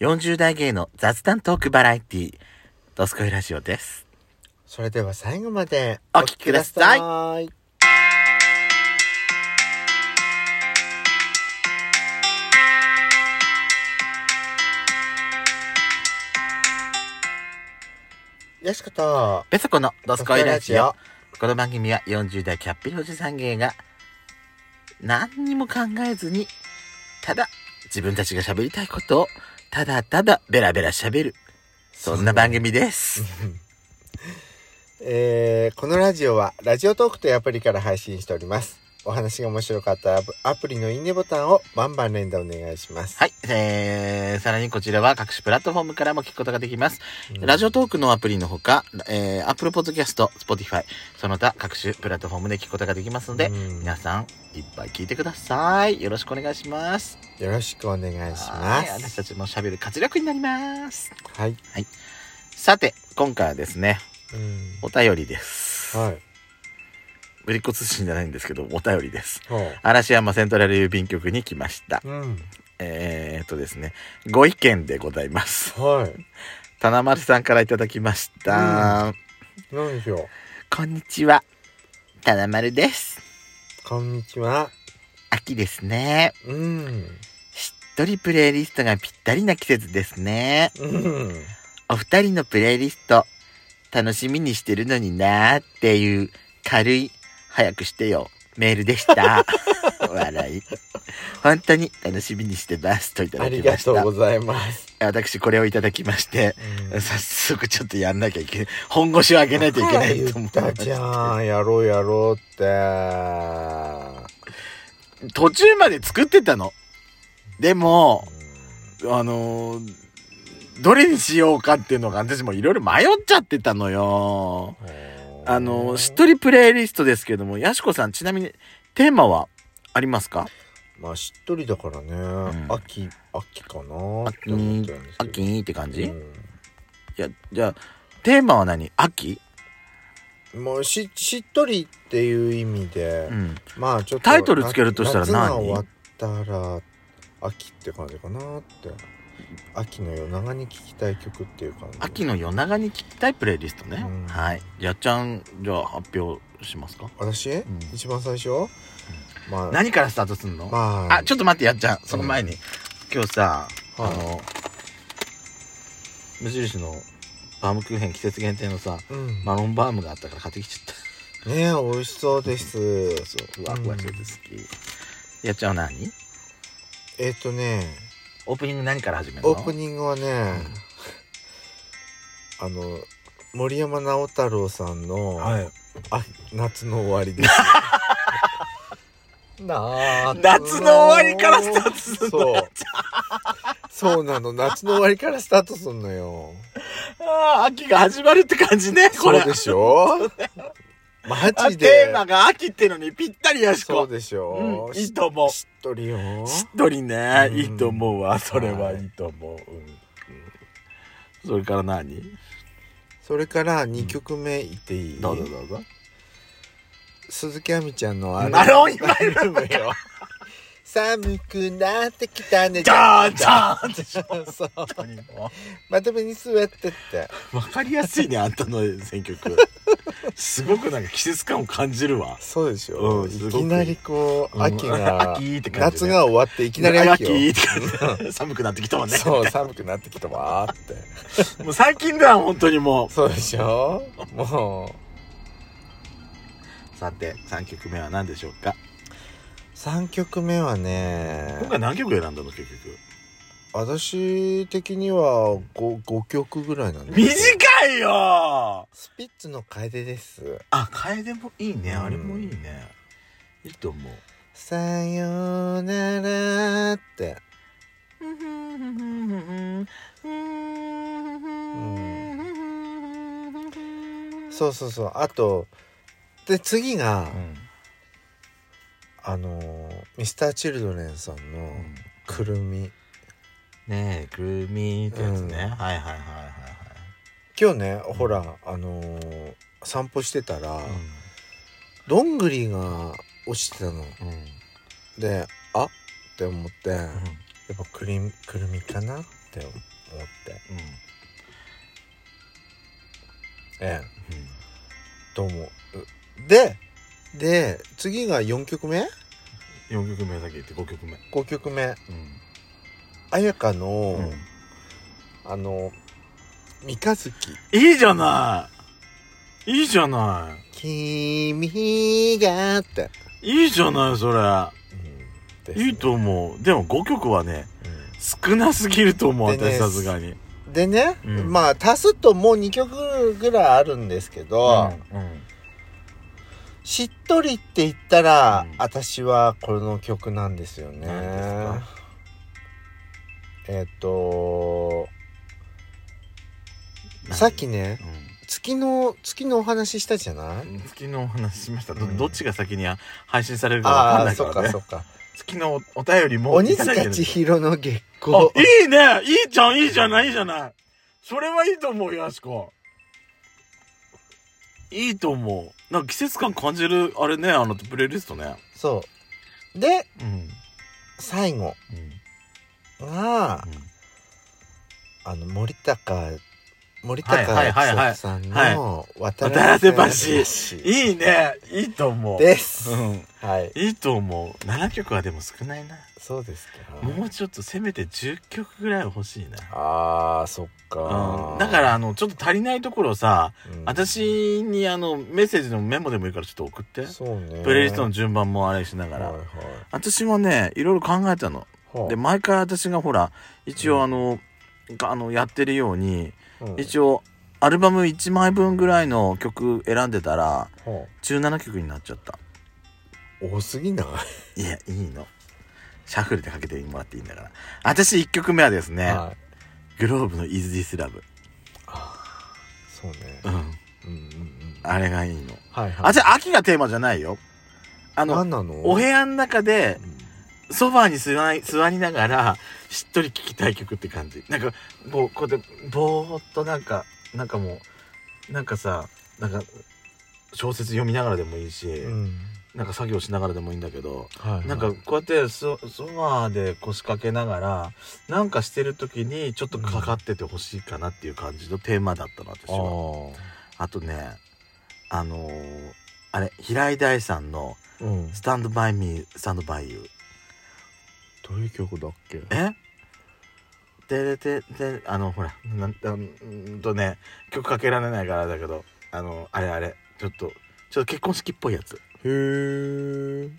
40代芸の雑談トークバラエティー、ドスコイラジオです。それでは最後までお聞きくださいよしことペソコのドスコイラジオド。この番組は40代キャッピリおじさん芸が何にも考えずに、ただ自分たちが喋りたいことをただただベラベラ喋る。そんな番組です。えーこのラジオはラジオトークというアプリから配信しておりますお話が面白かったアプリのいいねボタンをバンバン連打お願いしますはい。えー、さらにこちらは各種プラットフォームからも聞くことができます。うんラジオトークのアプリのほか、えー、Apple Podcast、Spotify、その他各種プラットフォームで聞くことができますので、うん皆さんいっぱい聞いてください。よろしくお願いします。よろしくお願いしまはい私すたちも喋る活力になります。はい、さて、今回はですね、うんお便りです。はいぶりっ子通信じゃないんですけど、お便りです。ほ嵐山セントラル郵便局に来ました。ううんえーっとですね、ご意見でございます。はい棚丸さんからいただきました。何でしょう？こんにちは。棚丸です。こんにちは秋ですね。うんしっとりプレイリストがぴったりな季節ですね。うんお二人のプレイリスト、楽しみにしてるのになーっていう軽い、早くしてよ、メールでした。笑い。本当に楽しみにしてます。といただありがきました。とうございます、私これをいただきまして、うん早速ちょっとやんなきゃいけない。本腰を上げないといけないと思言ったじゃんやろうやろうって途中まで作ってたの。でも、あのーどれにしようかっていうのが私もいろいろ迷っちゃってたのよ。あのーしっとりプレイリストですけども、やしこさんちなみにテーマはありますか？まあしっとりだからね、ん。秋秋かなって秋思ってるんですけど。秋って感じ、いうん。や、じゃあ、テーマは何？秋？もうししっとりっていう意味で、うん。まあちょっとタイトルつけるとしたら何？夏が終わったら秋って感じかなって秋の夜長に聴きたい曲っていう感じ。秋の夜長に聴きたいプレイリストね。うん。はい。やっちゃん、じゃあ発表しますか？私、ん。一番最初、まあ。何からスタートすんの、まあ。あ、ちょっと待って、やっちゃん。その前に。今日さ、はい。あの、無印のバームクーヘン季節限定のさ、うん。マロンバームがあったから買ってきちゃった。ねえ美味しそうです。そう、ふわふわしてて好き。やっちゃんは何？えっ、とねオープニング何から始めるの？オープニングはね、あの森山直太朗さんの、はい。あ夏の終わりです。夏夏の終わりからスタートするの？そう。そうなの。夏の終わりからスタートすんのよ。ああ、秋が始まるって感じね、これ。そうでしょ？マあジで。テーマが秋ってのにぴったりやしこ。そうでしょ、うんいいと思う。しっとりよ。しっとりね、うん。いいと思うわ。それははいいいと思う。うん。うんそれから何？それから2曲目いっていい、どうぞどうぞ。鈴木亜美ちゃんのアマロン今アルバムよ寒くなってきたね。じゃーんじゃーんって。しょそう。まとめに座ってって。うわかりやすいね、あんたの選曲。すごくなんか季節感を感じるわ。そうでしょ、うんすごく。いきなりこう、うん。秋が 秋って感じね。夏が終わっていきなり秋よ。秋って感じ 寒くなってきたわね。そう寒くなってきたわーって。もう最近だ、本当にもそうでしょ？もう。う。さて、3曲目は何でしょうか？3曲目はね今回何曲選んだの、結局？私的には 5, 5曲ぐらいなんです短いよスピッツの楓ですあ、楓もいいね。うんあれもいいね。いいと思う。さよならってそうそうそうあとで次が、うん。あのミスターチルドレンさんの「くるみ」ねえ、くるみってやつね。うん。はいはいはいはい今日ねほらあのー散歩してたら、はい。どんぐりが落ちてたの。うん。うん。であって思って、やっぱくりくるみかなって思って。うん。ええ。どうもう？でで次が4曲目？4曲目だけ言って5曲目 ?5 曲目。うん。彩香の、うん。あの三日月。いいじゃない。いいじゃな「君が」って、いいいじゃないそれ。ね。いいと思う。でも5曲はねう少なすぎると思うでね私さすがに。んでね、うん。まあ足すともう2曲ぐらいあるんですけど、うんうんしっとりって言ったら、うん。私はこの曲なんですよね。何ですか？えっ、とさっきね月の月のお話ししたじゃない？うん月のお話しました。どうん。どっちが先に配信されるかわかんああそっないからね。かそっか。月のおお便りも鬼塚千尋の月あ光いいね！いいじゃんいいじゃないいいじゃない。それはいいと思うよやしこいいと思う。なんか季節感感じるあれねあのプレイリストね。そう。でうん。最後うん。があの森高森高はいはいはいはい。千里さんはいの渡渡良良瀬瀬橋。いいね。いいと思う。です、うん。はい。いいと思う。7曲はでも少ないな。そうですか。もうちょっとせめて10曲ぐらい欲しいな。あーそっか、うん、だからあのちょっと足りないところさ、うん。私にあのメッセージのメモでもいいからちょっと送って。そうね。プレイリストの順番もあれしながら、はいはい。私もねいろいろ考えたの。はあで毎回私がほら一応あの,、あのやってるようにうん。一応アルバム1枚分ぐらいの曲選んでたらは17曲になっちゃった。あ多すぎない？いやいいの。シャッフルでかけてもらっていいんだから。私1曲目はですね、はい。グローブの「Is This Love そうね」うんうんうんうん。あれがいいの。はいはい。あじゃあ秋がテーマじゃないよ。あの何なの？お部屋の中でうん。ソファーに座り座りながらしっとり聴きたい曲って感じ。なんかこうこうやってぼーっとなんかなんかもうなんかさなんか小説読みながらでもいいし、うん。なんか作業しながらでもいいんだけど、はいはい。なんかこうやってソソファーで腰掛けながらなんかしてる時にちょっとかかっててほしいかなっていう感じのテーマだったの私あはああとねあのーあれ平井大さんのうん「スタンドバイミースタンドバイユー」どういう曲だっけ？え？でででであのほらなんうーんとね曲かけられないからだけどあのあれあれちょっとちょっと結婚式っぽいやつ。へえ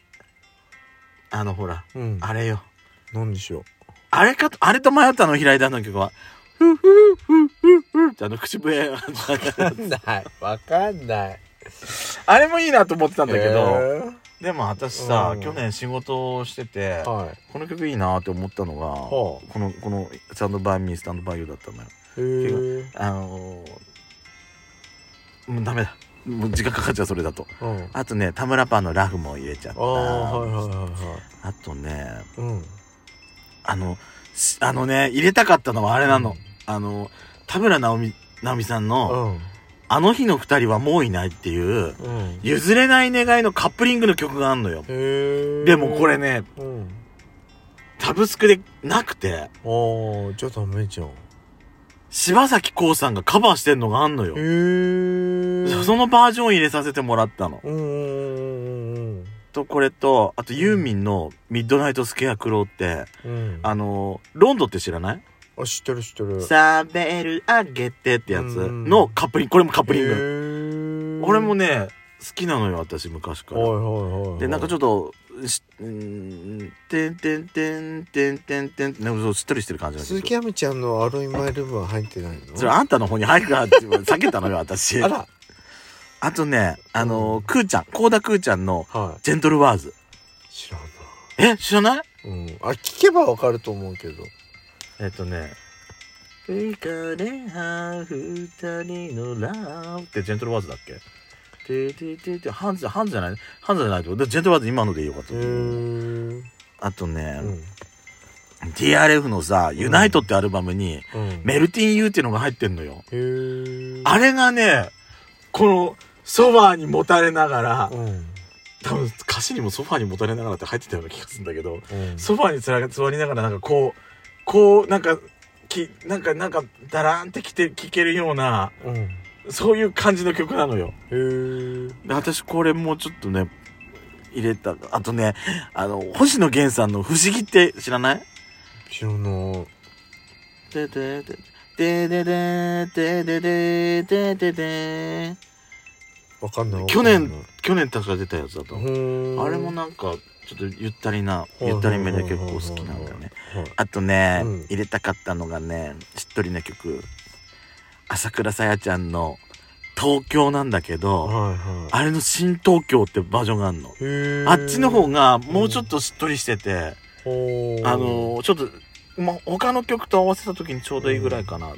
あのほらうん。あれよ。何でしょう。あれかとあれと迷ったの平井大の曲は。ふうふうふうふうふうってあの口笛わかんないわかんない。あれもいいなと思ってたんだけど。へでも私さうん。去年仕事をしててーはい。この曲いいなって思ったのがはこのこの「スタンドバイミースタンドバイユー」だったのよ。へえ。あのーもうダメだ。もう時間かかっちゃうそれだと。うん。あとね田村パンのラフも入れちゃった。ああはいはいはいはい。あとねうん。あのしあのね入れたかったのはあれなの、うん。あの田村直美直美さんの、うんあの日の二人はもういないっていううん。譲れない願いのカップリングの曲があんのよ。でもこれねうん。タブスクでなくて。ああじゃあダメじゃん。柴咲コウさんがカバーしてんのがあんのよ。そのバージョンを入れさせてもらったの。とこれとあとユーミンの「ミッドナイトスケアクロー」ってうん。あのロンドって知らない？あ知ってる知ってる。サベルあげてってやつ。のカップリング。これもカップリング。ン俺もね好きなのよ私昔かはいらはいはいでなんかちょっっとしうーんてんてんてんてんてんてんってなんかそうしっとりしてる感じなん鈴木亜美ちゃんのアロイマイルームは入ってないの？それあんたの方に入るからって避けたのよ私。あら。あとねあのうん。クーちゃんコーダクーちゃんのはジェントルワーズ。い知らんな。え知らない？うん。あ聞けばわかると思うけどえっとね「浮かれは二人のラブ」ってジェントルワーズだっけ？ててててハンズハンズじゃない？ハンズじゃないと。でジェントルワーズ今のでいいよかったあとね、うん。TRF のさ「ユナイトってアルバムにうん「メルティン・ユー」っていうのが入ってんのよ。あれがねこのソファーにもたれながらうん。多分歌詞にもソファーにもたれながらって入ってたような気がするんだけどうん。ソファーにつら座りながらなんかこうこう、なんか、き、なんか、なんか、だらんってきて、聴けるような、うん、そういう感じの曲なのよ。へで、私これもうちょっとね、入れた。あとね、あの、星野源さんの不思議って知らない？知らない。ででで、ででで、ででで、ででで。わかんない。去年、去年確か出たやつだと。あれもなんか、ちょっとゆったりな、いゆったりめで結構好きなんだよね。。はいあとね、うん入れたかったのがね、しっとりな曲。朝倉さやちゃんの東京なんだけど、はいはあれの新東京ってバージョンがあるの。あっちの方がもうちょっとしっとりしてて、ほーあのーちょっと、ま、他の曲と合わせた時にちょうどいいぐらいかなと。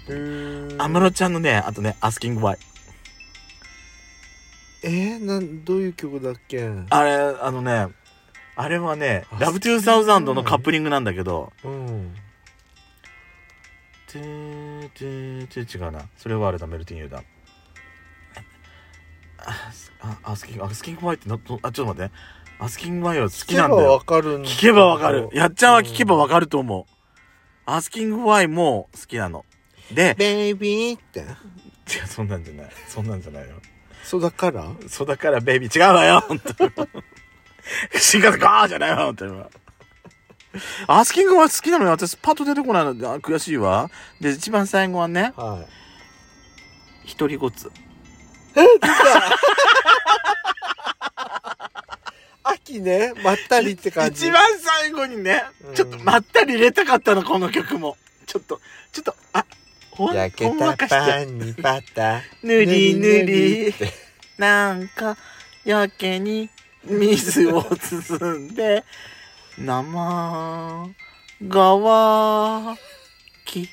安室ちゃんのね、あとね、アスキングワイ。えー、なん、どういう曲だっけ？あれ、あのね、あれはね、あラブトゥーサウザンドのカップリングなんだけど、うん。てーてーてー違うな。それはあれだ、メルティンユーだ。あ、あアスキング、アスキングワイってな、どあ、ちょっと待って。アスキングワイは好きなんだ聞けばわよ。聞けばわかる。やっちゃんは聞けばわかると思う。アスキングワイも好きなの。で、ベイビーって？いや、そんなんじゃない。そんなんじゃないよ。そうだから？そうだからベイビー違うわよ、本当に。新型ガーじゃないわ、本当に。アスキングは好きなのよ。私、パッと出てこないので、あ悔しいわ。で、一番最後はね、はい。一人ごつ。秋ね、まったりって感じ。一番最後にねうん、ちょっとまったり入れたかったの、この曲も。ちょっと、ちょっと、あ、ほん、焼けた。パンにバター。ぬりぬり。なんか、やけに水を包んで、生川き